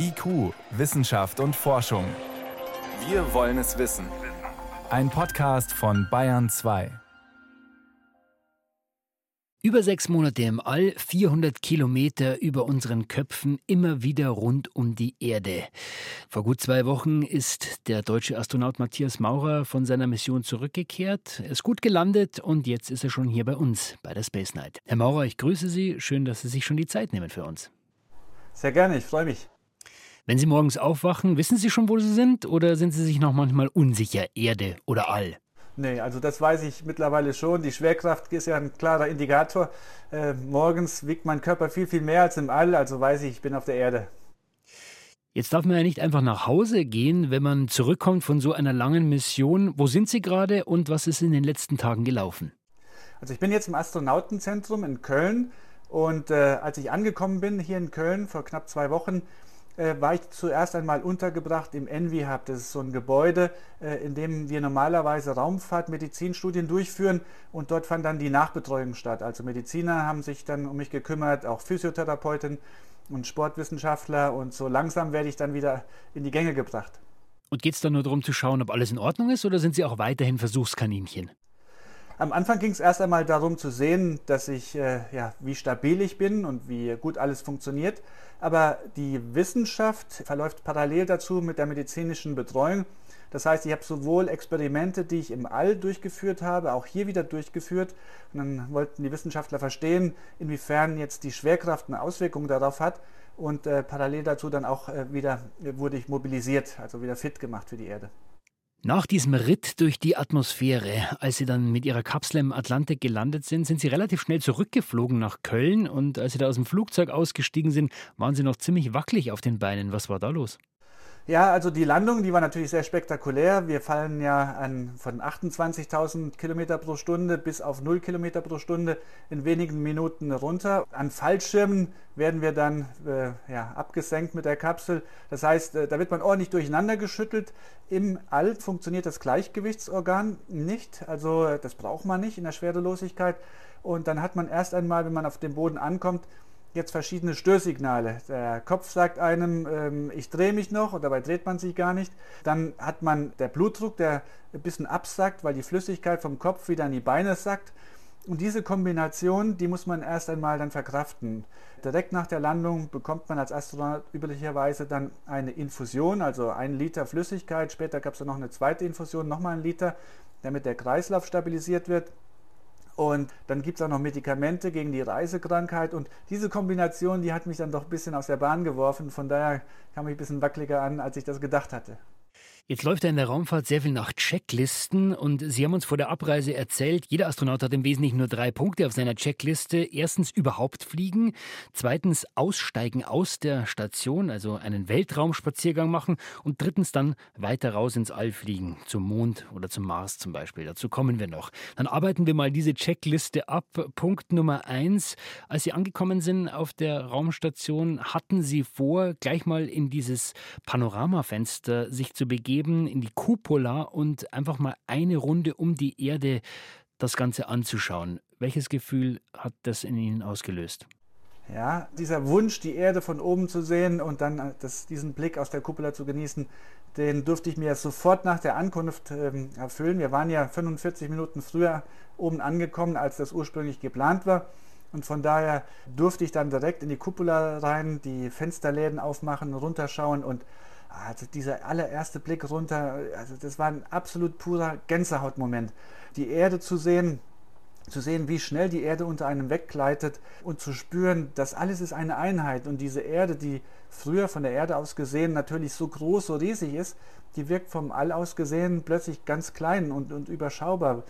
IQ, Wissenschaft und Forschung. Wir wollen es wissen. Ein Podcast von Bayern 2. Über sechs Monate im All, 400 Kilometer über unseren Köpfen, immer wieder rund um die Erde. Vor gut zwei Wochen ist der deutsche Astronaut Matthias Maurer von seiner Mission zurückgekehrt. Er ist gut gelandet und jetzt ist er schon hier bei uns, bei der Space Night. Herr Maurer, ich grüße Sie. Schön, dass Sie sich schon die Zeit nehmen für uns. Sehr gerne, ich freue mich. Wenn Sie morgens aufwachen, wissen Sie schon, wo Sie sind oder sind Sie sich noch manchmal unsicher, Erde oder All? Nee, also das weiß ich mittlerweile schon. Die Schwerkraft ist ja ein klarer Indikator. Äh, morgens wiegt mein Körper viel, viel mehr als im All, also weiß ich, ich bin auf der Erde. Jetzt darf man ja nicht einfach nach Hause gehen, wenn man zurückkommt von so einer langen Mission. Wo sind Sie gerade und was ist in den letzten Tagen gelaufen? Also ich bin jetzt im Astronautenzentrum in Köln und äh, als ich angekommen bin hier in Köln vor knapp zwei Wochen, war ich zuerst einmal untergebracht im Envy Hub. Das ist so ein Gebäude, äh, in dem wir normalerweise Raumfahrt-Medizinstudien durchführen und dort fand dann die Nachbetreuung statt. Also Mediziner haben sich dann um mich gekümmert, auch Physiotherapeuten und Sportwissenschaftler und so langsam werde ich dann wieder in die Gänge gebracht. Und geht es dann nur darum zu schauen, ob alles in Ordnung ist oder sind Sie auch weiterhin Versuchskaninchen? Am Anfang ging es erst einmal darum zu sehen, dass ich, äh, ja, wie stabil ich bin und wie gut alles funktioniert. Aber die Wissenschaft verläuft parallel dazu mit der medizinischen Betreuung. Das heißt, ich habe sowohl Experimente, die ich im All durchgeführt habe, auch hier wieder durchgeführt. Und dann wollten die Wissenschaftler verstehen, inwiefern jetzt die Schwerkraft eine Auswirkung darauf hat. Und äh, parallel dazu dann auch äh, wieder wurde ich mobilisiert, also wieder fit gemacht für die Erde. Nach diesem Ritt durch die Atmosphäre, als Sie dann mit Ihrer Kapsel im Atlantik gelandet sind, sind Sie relativ schnell zurückgeflogen nach Köln und als Sie da aus dem Flugzeug ausgestiegen sind, waren Sie noch ziemlich wackelig auf den Beinen. Was war da los? Ja, also die Landung, die war natürlich sehr spektakulär. Wir fallen ja an, von 28.000 Kilometer pro Stunde bis auf 0 Kilometer pro Stunde in wenigen Minuten runter. An Fallschirmen werden wir dann äh, ja, abgesenkt mit der Kapsel. Das heißt, äh, da wird man ordentlich durcheinander geschüttelt. Im All funktioniert das Gleichgewichtsorgan nicht. Also äh, das braucht man nicht in der Schwerelosigkeit. Und dann hat man erst einmal, wenn man auf dem Boden ankommt, jetzt verschiedene Störsignale. Der Kopf sagt einem, ähm, ich drehe mich noch und dabei dreht man sich gar nicht. Dann hat man der Blutdruck, der ein bisschen absackt, weil die Flüssigkeit vom Kopf wieder in die Beine sackt. Und diese Kombination, die muss man erst einmal dann verkraften. Direkt nach der Landung bekommt man als Astronaut üblicherweise dann eine Infusion, also ein Liter Flüssigkeit. Später gab es dann noch eine zweite Infusion, nochmal ein Liter, damit der Kreislauf stabilisiert wird. Und dann gibt es auch noch Medikamente gegen die Reisekrankheit. Und diese Kombination, die hat mich dann doch ein bisschen aus der Bahn geworfen. Von daher kam ich ein bisschen wackeliger an, als ich das gedacht hatte. Jetzt läuft ja in der Raumfahrt sehr viel nach Checklisten und Sie haben uns vor der Abreise erzählt, jeder Astronaut hat im Wesentlichen nur drei Punkte auf seiner Checkliste. Erstens überhaupt fliegen, zweitens aussteigen aus der Station, also einen Weltraumspaziergang machen und drittens dann weiter raus ins All fliegen, zum Mond oder zum Mars zum Beispiel. Dazu kommen wir noch. Dann arbeiten wir mal diese Checkliste ab. Punkt Nummer eins, als Sie angekommen sind auf der Raumstation, hatten Sie vor, gleich mal in dieses Panoramafenster sich zu begeben begeben in die Cupola und einfach mal eine Runde um die Erde das Ganze anzuschauen. Welches Gefühl hat das in Ihnen ausgelöst? Ja, dieser Wunsch, die Erde von oben zu sehen und dann das, diesen Blick aus der Kuppel zu genießen, den durfte ich mir sofort nach der Ankunft ähm, erfüllen. Wir waren ja 45 Minuten früher oben angekommen, als das ursprünglich geplant war. Und von daher durfte ich dann direkt in die Kuppel rein, die Fensterläden aufmachen, runterschauen und also dieser allererste Blick runter, also das war ein absolut purer Gänsehautmoment. Die Erde zu sehen, zu sehen, wie schnell die Erde unter einem weggleitet und zu spüren, dass alles ist eine Einheit und diese Erde, die früher von der Erde aus gesehen natürlich so groß, so riesig ist, die wirkt vom All aus gesehen plötzlich ganz klein und, und überschaubar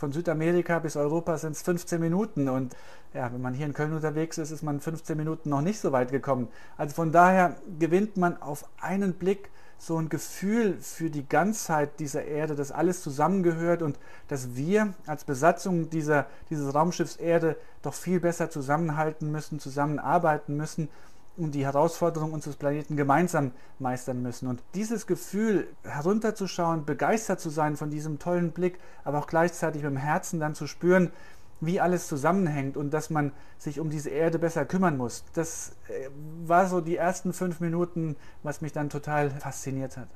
von Südamerika bis Europa sind es 15 Minuten und ja, wenn man hier in Köln unterwegs ist, ist man 15 Minuten noch nicht so weit gekommen. Also von daher gewinnt man auf einen Blick so ein Gefühl für die Ganzheit dieser Erde, dass alles zusammengehört und dass wir als Besatzung dieser, dieses Raumschiffs Erde doch viel besser zusammenhalten müssen, zusammenarbeiten müssen und die Herausforderungen unseres Planeten gemeinsam meistern müssen. Und dieses Gefühl, herunterzuschauen, begeistert zu sein von diesem tollen Blick, aber auch gleichzeitig mit dem Herzen dann zu spüren, wie alles zusammenhängt und dass man sich um diese Erde besser kümmern muss. Das äh, war so die ersten fünf Minuten, was mich dann total fasziniert hat.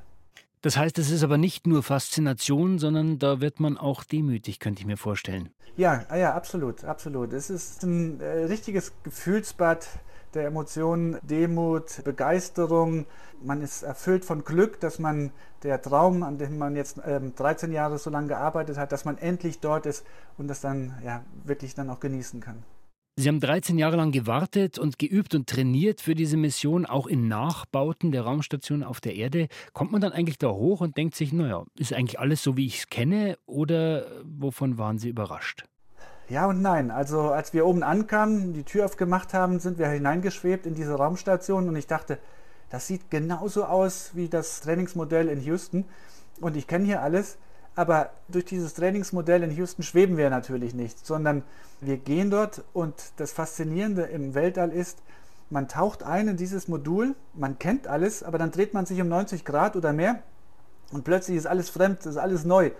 Das heißt, es ist aber nicht nur Faszination, sondern da wird man auch demütig, könnte ich mir vorstellen. Ja, ah ja, absolut, absolut. Es ist ein äh, richtiges Gefühlsbad der Emotionen, Demut, Begeisterung. Man ist erfüllt von Glück, dass man der Traum, an dem man jetzt ähm, 13 Jahre so lange gearbeitet hat, dass man endlich dort ist und das dann ja wirklich dann auch genießen kann. Sie haben 13 Jahre lang gewartet und geübt und trainiert für diese Mission, auch in Nachbauten der Raumstation auf der Erde. Kommt man dann eigentlich da hoch und denkt sich, naja, ist eigentlich alles so, wie ich es kenne, oder wovon waren Sie überrascht? Ja und nein. Also als wir oben ankamen, die Tür aufgemacht haben, sind wir hineingeschwebt in diese Raumstation und ich dachte, das sieht genauso aus wie das Trainingsmodell in Houston. Und ich kenne hier alles. Aber durch dieses Trainingsmodell in Houston schweben wir natürlich nicht, sondern wir gehen dort und das Faszinierende im Weltall ist, man taucht ein in dieses Modul, man kennt alles, aber dann dreht man sich um 90 Grad oder mehr und plötzlich ist alles fremd, ist alles neu.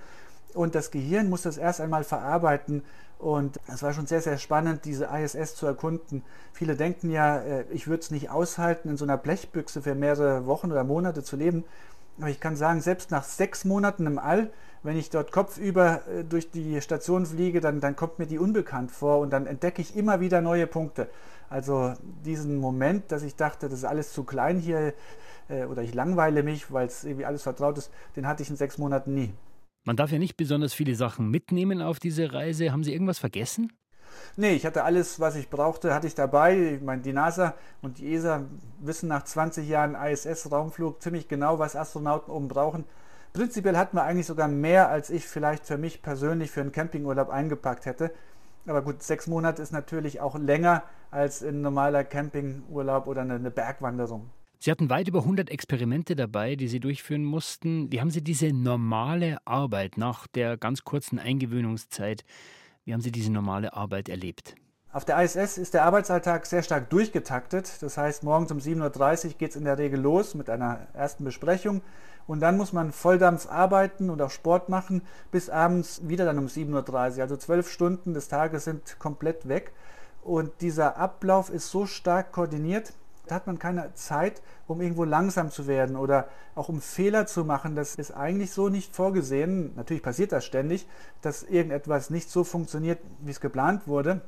Und das Gehirn muss das erst einmal verarbeiten. Und es war schon sehr, sehr spannend, diese ISS zu erkunden. Viele denken ja, äh, ich würde es nicht aushalten, in so einer Blechbüchse für mehrere Wochen oder Monate zu leben. Aber ich kann sagen, selbst nach sechs Monaten im All wenn ich dort kopfüber äh, durch die Station fliege, dann, dann kommt mir die unbekannt vor und dann entdecke ich immer wieder neue Punkte. Also diesen Moment, dass ich dachte, das ist alles zu klein hier äh, oder ich langweile mich, weil es irgendwie alles vertraut ist, den hatte ich in sechs Monaten nie. Man darf ja nicht besonders viele Sachen mitnehmen auf diese Reise. Haben Sie irgendwas vergessen? Nee, ich hatte alles, was ich brauchte, hatte ich dabei. Ich meine, die NASA und die ESA wissen nach 20 Jahren ISS-Raumflug ziemlich genau, was Astronauten oben brauchen. Prinzipiell hatten wir eigentlich sogar mehr, als ich vielleicht für mich persönlich für einen Campingurlaub eingepackt hätte. Aber gut, sechs Monate ist natürlich auch länger als ein normaler Campingurlaub oder eine Bergwanderung. Sie hatten weit über 100 Experimente dabei, die Sie durchführen mussten. Wie haben Sie diese normale Arbeit nach der ganz kurzen Eingewöhnungszeit, wie haben Sie diese normale Arbeit erlebt? Auf der ISS ist der Arbeitsalltag sehr stark durchgetaktet. Das heißt, morgens um 7.30 Uhr geht es in der Regel los mit einer ersten Besprechung. Und dann muss man Volldampf arbeiten und auch Sport machen, bis abends wieder dann um 7.30 Uhr. Also zwölf Stunden des Tages sind komplett weg. Und dieser Ablauf ist so stark koordiniert, da hat man keine Zeit, um irgendwo langsam zu werden oder auch um Fehler zu machen. Das ist eigentlich so nicht vorgesehen. Natürlich passiert das ständig, dass irgendetwas nicht so funktioniert, wie es geplant wurde.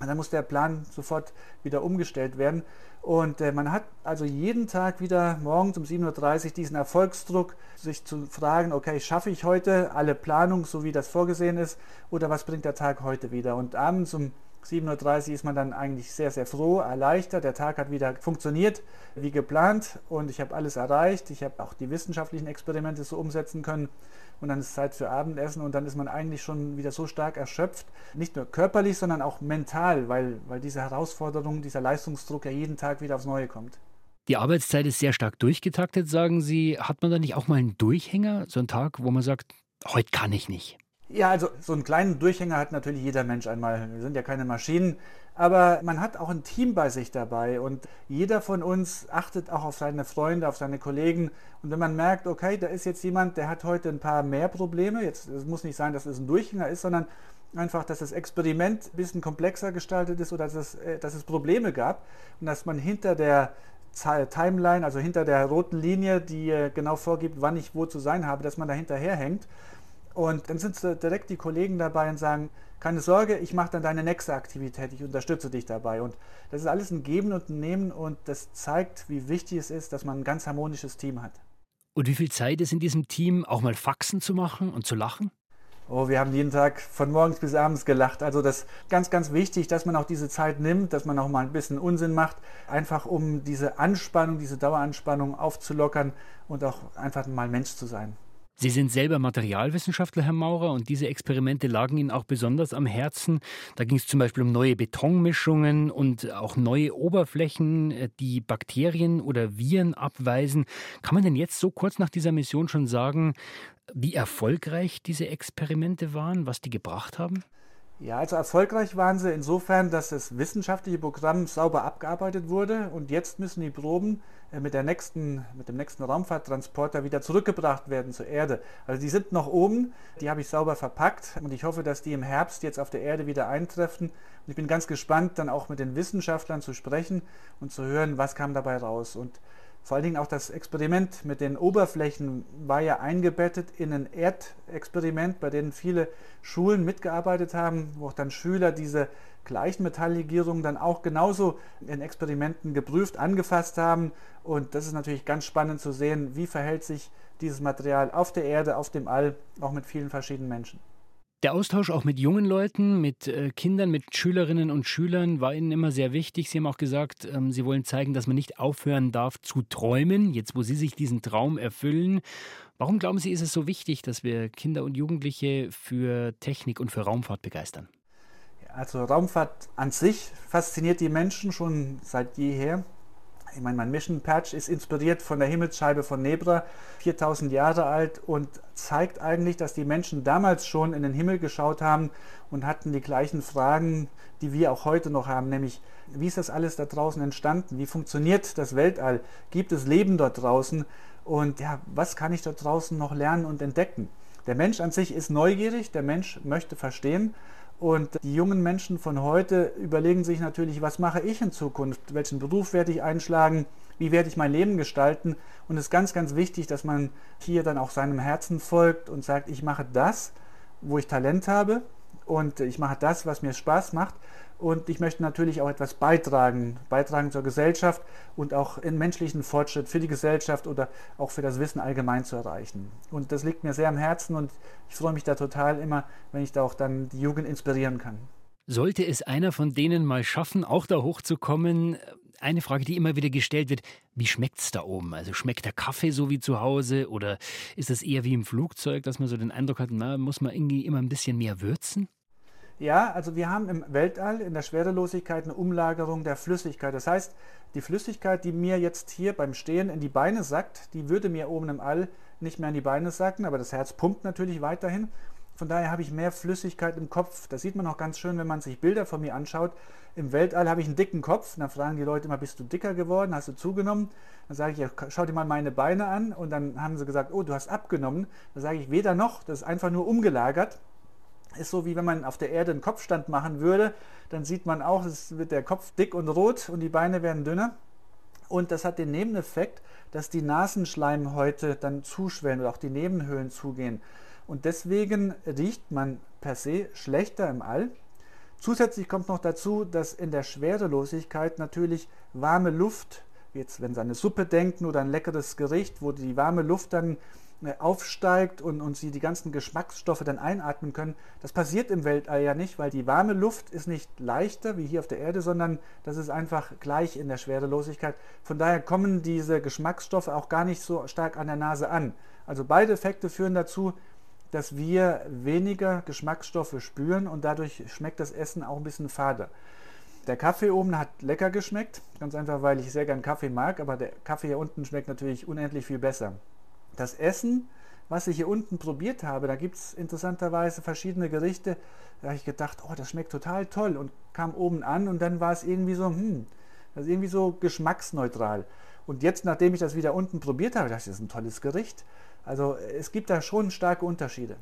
Und dann muss der Plan sofort wieder umgestellt werden. Und äh, man hat also jeden Tag wieder morgens um 7.30 Uhr diesen Erfolgsdruck, sich zu fragen, okay, schaffe ich heute alle Planung, so wie das vorgesehen ist, oder was bringt der Tag heute wieder? Und abends um 7.30 Uhr ist man dann eigentlich sehr, sehr froh, erleichtert. Der Tag hat wieder funktioniert wie geplant und ich habe alles erreicht. Ich habe auch die wissenschaftlichen Experimente so umsetzen können und dann ist Zeit für Abendessen und dann ist man eigentlich schon wieder so stark erschöpft, nicht nur körperlich, sondern auch mental, weil, weil diese Herausforderung, dieser Leistungsdruck ja jeden Tag wieder aufs Neue kommt. Die Arbeitszeit ist sehr stark durchgetaktet, sagen Sie. Hat man da nicht auch mal einen Durchhänger, so einen Tag, wo man sagt, heute kann ich nicht? Ja, also so einen kleinen Durchhänger hat natürlich jeder Mensch einmal. Wir sind ja keine Maschinen, aber man hat auch ein Team bei sich dabei und jeder von uns achtet auch auf seine Freunde, auf seine Kollegen. Und wenn man merkt, okay, da ist jetzt jemand, der hat heute ein paar mehr Probleme, jetzt es muss nicht sein, dass es ein Durchhänger ist, sondern einfach, dass das Experiment ein bisschen komplexer gestaltet ist oder dass es, äh, dass es Probleme gab und dass man hinter der Timeline, also hinter der roten Linie, die äh, genau vorgibt, wann ich wo zu sein habe, dass man da hinterherhängt und dann sind direkt die Kollegen dabei und sagen, keine Sorge, ich mache dann deine nächste Aktivität, ich unterstütze dich dabei. Und das ist alles ein Geben und ein Nehmen und das zeigt, wie wichtig es ist, dass man ein ganz harmonisches Team hat. Und wie viel Zeit ist in diesem Team, auch mal Faxen zu machen und zu lachen? Oh, wir haben jeden Tag von morgens bis abends gelacht. Also das ist ganz, ganz wichtig, dass man auch diese Zeit nimmt, dass man auch mal ein bisschen Unsinn macht, einfach um diese Anspannung, diese Daueranspannung aufzulockern und auch einfach mal Mensch zu sein. Sie sind selber Materialwissenschaftler, Herr Maurer, und diese Experimente lagen Ihnen auch besonders am Herzen. Da ging es zum Beispiel um neue Betonmischungen und auch neue Oberflächen, äh, die Bakterien oder Viren abweisen. Kann man denn jetzt so kurz nach dieser Mission schon sagen, wie erfolgreich diese Experimente waren, was die gebracht haben? Ja, also erfolgreich waren sie insofern, dass das wissenschaftliche Programm sauber abgearbeitet wurde und jetzt müssen die Proben äh, mit, der nächsten, mit dem nächsten Raumfahrttransporter wieder zurückgebracht werden zur Erde. Also die sind noch oben, die habe ich sauber verpackt und ich hoffe, dass die im Herbst jetzt auf der Erde wieder eintreffen. Und ich bin ganz gespannt, dann auch mit den Wissenschaftlern zu sprechen und zu hören, was kam dabei raus. Und vor allen Dingen auch das Experiment mit den Oberflächen war ja eingebettet in ein Erdexperiment, bei dem viele Schulen mitgearbeitet haben, wo auch dann Schüler diese Gleichmetalllegierung dann auch genauso in Experimenten geprüft, angefasst haben. Und das ist natürlich ganz spannend zu sehen, wie verhält sich dieses Material auf der Erde, auf dem All, auch mit vielen verschiedenen Menschen. Der Austausch auch mit jungen Leuten, mit äh, Kindern, mit Schülerinnen und Schülern war Ihnen immer sehr wichtig. Sie haben auch gesagt, ähm, Sie wollen zeigen, dass man nicht aufhören darf zu träumen, jetzt wo Sie sich diesen Traum erfüllen. Warum glauben Sie, ist es so wichtig, dass wir Kinder und Jugendliche für Technik und für Raumfahrt begeistern? Also Raumfahrt an sich fasziniert die Menschen schon seit jeher. Ich meine, mein Mission Patch ist inspiriert von der Himmelsscheibe von Nebra, 4000 Jahre alt und zeigt eigentlich, dass die Menschen damals schon in den Himmel geschaut haben und hatten die gleichen Fragen, die wir auch heute noch haben, nämlich wie ist das alles da draußen entstanden? Wie funktioniert das Weltall? Gibt es Leben dort draußen? Und ja, was kann ich dort draußen noch lernen und entdecken? Der Mensch an sich ist neugierig, der Mensch möchte verstehen und die jungen Menschen von heute überlegen sich natürlich, was mache ich in Zukunft? Welchen Beruf werde ich einschlagen? Wie werde ich mein Leben gestalten? Und es ist ganz, ganz wichtig, dass man hier dann auch seinem Herzen folgt und sagt, ich mache das, wo ich Talent habe und ich mache das, was mir Spaß macht. Und ich möchte natürlich auch etwas beitragen, beitragen zur Gesellschaft und auch in menschlichen Fortschritt für die Gesellschaft oder auch für das Wissen allgemein zu erreichen. Und das liegt mir sehr am Herzen und ich freue mich da total immer, wenn ich da auch dann die Jugend inspirieren kann. Sollte es einer von denen mal schaffen, auch da hochzukommen, eine Frage, die immer wieder gestellt wird, wie schmeckt es da oben? Also schmeckt der Kaffee so wie zu Hause oder ist das eher wie im Flugzeug, dass man so den Eindruck hat, na, muss man irgendwie immer ein bisschen mehr würzen? Ja, also wir haben im Weltall in der Schwerelosigkeit eine Umlagerung der Flüssigkeit. Das heißt, die Flüssigkeit, die mir jetzt hier beim Stehen in die Beine sackt, die würde mir oben im All nicht mehr in die Beine sacken, aber das Herz pumpt natürlich weiterhin. Von daher habe ich mehr Flüssigkeit im Kopf. Das sieht man auch ganz schön, wenn man sich Bilder von mir anschaut. Im Weltall habe ich einen dicken Kopf. Dann fragen die Leute immer, bist du dicker geworden? Hast du zugenommen? Dann sage ich, ja, schau dir mal meine Beine an. Und dann haben sie gesagt, oh, du hast abgenommen. Dann sage ich, weder noch. Das ist einfach nur umgelagert ist so wie wenn man auf der Erde einen Kopfstand machen würde, dann sieht man auch, es wird der Kopf dick und rot und die Beine werden dünner. Und das hat den Nebeneffekt, dass die Nasenschleimhäute dann zuschwellen oder auch die Nebenhöhlen zugehen. Und deswegen riecht man per se schlechter im All. Zusätzlich kommt noch dazu, dass in der Schwerelosigkeit natürlich warme Luft, jetzt wenn Sie an eine Suppe denken oder ein leckeres Gericht, wo die warme Luft dann aufsteigt und, und sie die ganzen Geschmacksstoffe dann einatmen können. Das passiert im Weltall ja nicht, weil die warme Luft ist nicht leichter wie hier auf der Erde, sondern das ist einfach gleich in der Schwerelosigkeit. Von daher kommen diese Geschmacksstoffe auch gar nicht so stark an der Nase an. Also beide Effekte führen dazu, dass wir weniger Geschmacksstoffe spüren und dadurch schmeckt das Essen auch ein bisschen fade. Der Kaffee oben hat lecker geschmeckt, ganz einfach, weil ich sehr gern Kaffee mag, aber der Kaffee hier unten schmeckt natürlich unendlich viel besser das Essen, was ich hier unten probiert habe, da gibt es interessanterweise verschiedene Gerichte. Da habe ich gedacht, oh, das schmeckt total toll und kam oben an und dann war es irgendwie so, hm, das ist irgendwie so geschmacksneutral. Und jetzt, nachdem ich das wieder unten probiert habe, dachte ich, das ist ein tolles Gericht. Also es gibt da schon starke Unterschiede.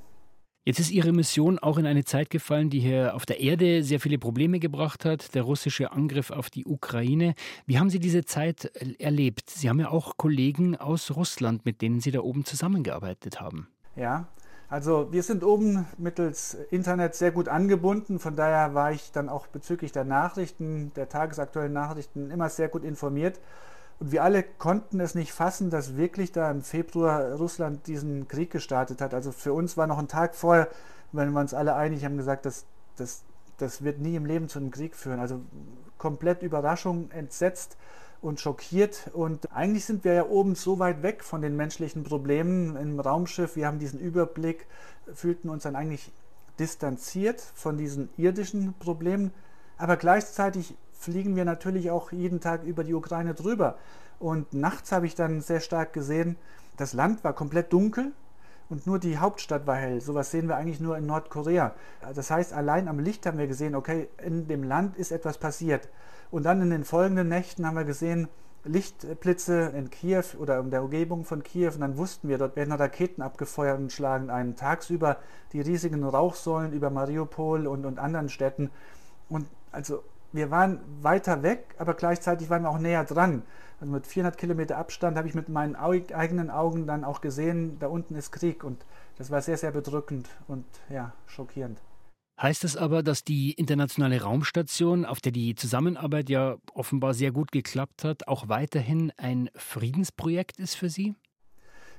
Jetzt ist Ihre Mission auch in eine Zeit gefallen, die hier auf der Erde sehr viele Probleme gebracht hat, der russische Angriff auf die Ukraine. Wie haben Sie diese Zeit erlebt? Sie haben ja auch Kollegen aus Russland, mit denen Sie da oben zusammengearbeitet haben. Ja, also wir sind oben mittels Internet sehr gut angebunden. Von daher war ich dann auch bezüglich der Nachrichten, der tagesaktuellen Nachrichten immer sehr gut informiert. Und wir alle konnten es nicht fassen, dass wirklich da im Februar Russland diesen Krieg gestartet hat. Also für uns war noch ein Tag vorher, wenn wir uns alle einig haben gesagt, das, das, das wird nie im Leben zu einem Krieg führen. Also komplett Überraschung, entsetzt und schockiert. Und eigentlich sind wir ja oben so weit weg von den menschlichen Problemen im Raumschiff. Wir haben diesen Überblick, fühlten uns dann eigentlich distanziert von diesen irdischen Problemen. Aber gleichzeitig fliegen wir natürlich auch jeden Tag über die Ukraine drüber. Und nachts habe ich dann sehr stark gesehen, das Land war komplett dunkel und nur die Hauptstadt war hell. Sowas sehen wir eigentlich nur in Nordkorea. Das heißt, allein am Licht haben wir gesehen, okay, in dem Land ist etwas passiert. Und dann in den folgenden Nächten haben wir gesehen, Lichtblitze in Kiew oder in der Umgebung von Kiew und dann wussten wir, dort werden Raketen abgefeuert und schlagen einen tagsüber die riesigen Rauchsäulen über Mariupol und, und anderen Städten. Und also wir waren weiter weg, aber gleichzeitig waren wir auch näher dran. Also mit 400 Kilometer Abstand habe ich mit meinen eigenen Augen dann auch gesehen, da unten ist Krieg und das war sehr, sehr bedrückend und ja, schockierend. Heißt es aber, dass die internationale Raumstation, auf der die Zusammenarbeit ja offenbar sehr gut geklappt hat, auch weiterhin ein Friedensprojekt ist für Sie?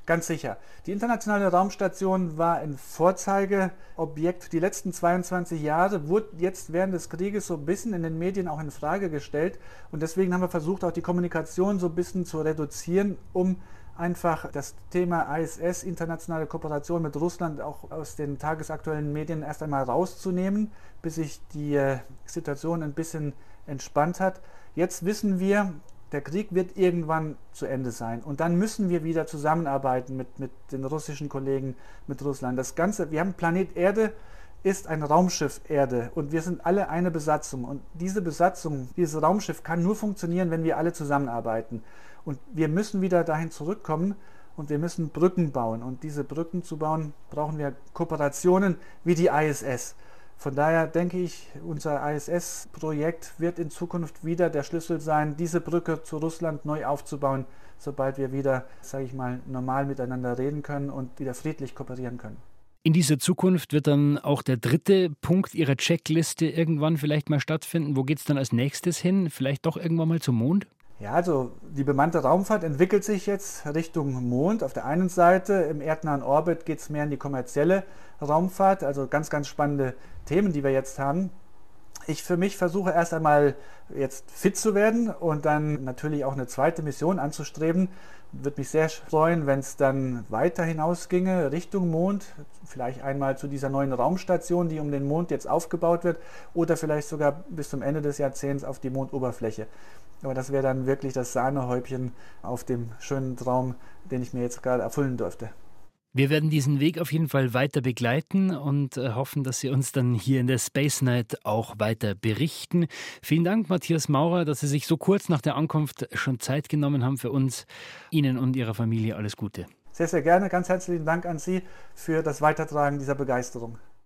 Ganz sicher. Die internationale Raumstation war ein Vorzeigeobjekt. Die letzten 22 Jahre wurde jetzt während des Krieges so ein bisschen in den Medien auch in Frage gestellt. Und deswegen haben wir versucht, auch die Kommunikation so ein bisschen zu reduzieren, um einfach das Thema ISS, internationale Kooperation mit Russland, auch aus den tagesaktuellen Medien erst einmal rauszunehmen, bis sich die äh, Situation ein bisschen entspannt hat. Jetzt wissen wir, der Krieg wird irgendwann zu Ende sein. Und dann müssen wir wieder zusammenarbeiten mit, mit den russischen Kollegen, mit Russland. Das Ganze, wir haben Planet Erde, ist ein Raumschiff Erde und wir sind alle eine Besatzung. Und diese Besatzung, dieses Raumschiff kann nur funktionieren, wenn wir alle zusammenarbeiten. Und wir müssen wieder dahin zurückkommen und wir müssen Brücken bauen. Und diese Brücken zu bauen, brauchen wir Kooperationen wie die ISS. Von daher denke ich, unser ISS-Projekt wird in Zukunft wieder der Schlüssel sein, diese Brücke zu Russland neu aufzubauen, sobald wir wieder, sage ich mal, normal miteinander reden können und wieder friedlich kooperieren können. In dieser Zukunft wird dann auch der dritte Punkt Ihrer Checkliste irgendwann vielleicht mal stattfinden. Wo geht es dann als nächstes hin? Vielleicht doch irgendwann mal zum Mond? Ja, also die bemannte Raumfahrt entwickelt sich jetzt Richtung Mond. Auf der einen Seite im erdnahen Orbit geht es mehr in die kommerzielle Raumfahrt, also ganz, ganz spannende Themen, die wir jetzt haben. Ich für mich versuche erst einmal jetzt fit zu werden und dann natürlich auch eine zweite Mission anzustreben. Würde mich sehr freuen, wenn es dann weiter hinausginge Richtung Mond, vielleicht einmal zu dieser neuen Raumstation, die um den Mond jetzt aufgebaut wird, oder vielleicht sogar bis zum Ende des Jahrzehnts auf die Mondoberfläche. Aber das wäre dann wirklich das Sahnehäubchen auf dem schönen Traum, den ich mir jetzt gerade erfüllen durfte. Wir werden diesen Weg auf jeden Fall weiter begleiten und äh, hoffen, dass Sie uns dann hier in der Space Night auch weiter berichten. Vielen Dank, Matthias Maurer, dass Sie sich so kurz nach der Ankunft schon Zeit genommen haben für uns. Ihnen und Ihrer Familie alles Gute. Sehr, sehr gerne. Ganz herzlichen Dank an Sie für das Weitertragen dieser Begeisterung.